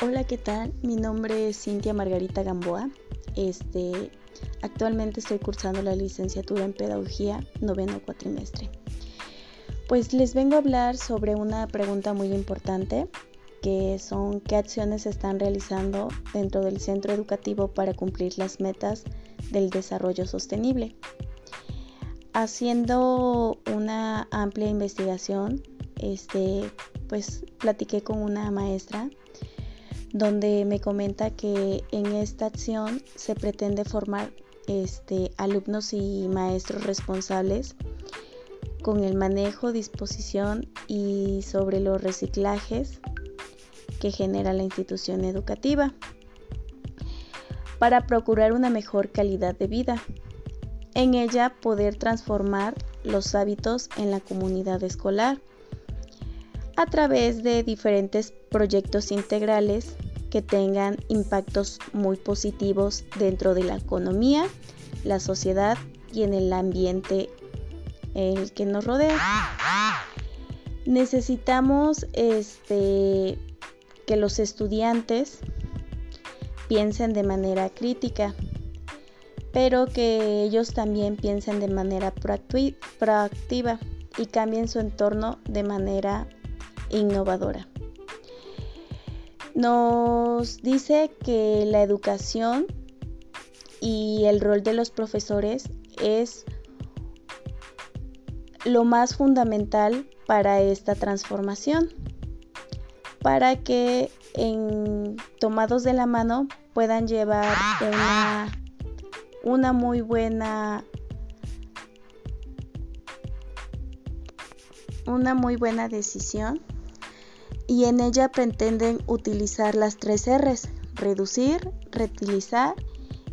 Hola, ¿qué tal? Mi nombre es Cintia Margarita Gamboa. Este, actualmente estoy cursando la licenciatura en Pedagogía, noveno cuatrimestre. Pues les vengo a hablar sobre una pregunta muy importante, que son qué acciones se están realizando dentro del centro educativo para cumplir las metas del desarrollo sostenible. Haciendo una amplia investigación, este, pues platiqué con una maestra donde me comenta que en esta acción se pretende formar este, alumnos y maestros responsables con el manejo, disposición y sobre los reciclajes que genera la institución educativa para procurar una mejor calidad de vida. En ella poder transformar los hábitos en la comunidad escolar a través de diferentes proyectos integrales que tengan impactos muy positivos dentro de la economía, la sociedad y en el ambiente el que nos rodea. Necesitamos este, que los estudiantes piensen de manera crítica, pero que ellos también piensen de manera proactiva y cambien su entorno de manera innovadora. Nos dice que la educación y el rol de los profesores es lo más fundamental para esta transformación, para que en, tomados de la mano puedan llevar una, una muy buena una muy buena decisión y en ella pretenden utilizar las tres R's, reducir, reutilizar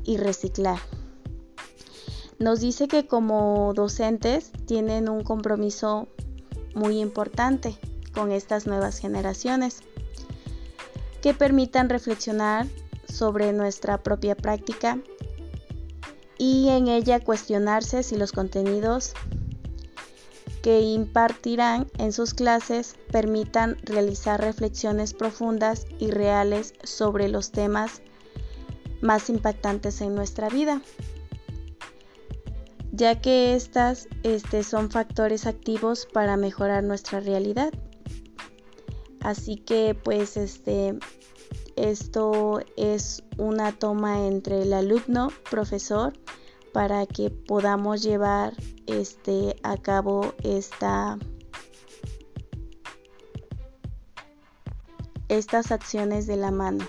y reciclar. Nos dice que como docentes tienen un compromiso muy importante con estas nuevas generaciones que permitan reflexionar sobre nuestra propia práctica y en ella cuestionarse si los contenidos que impartirán en sus clases permitan realizar reflexiones profundas y reales sobre los temas más impactantes en nuestra vida, ya que estas este, son factores activos para mejorar nuestra realidad. Así que pues este, esto es una toma entre el alumno, profesor, para que podamos llevar este, a cabo esta, estas acciones de la mano.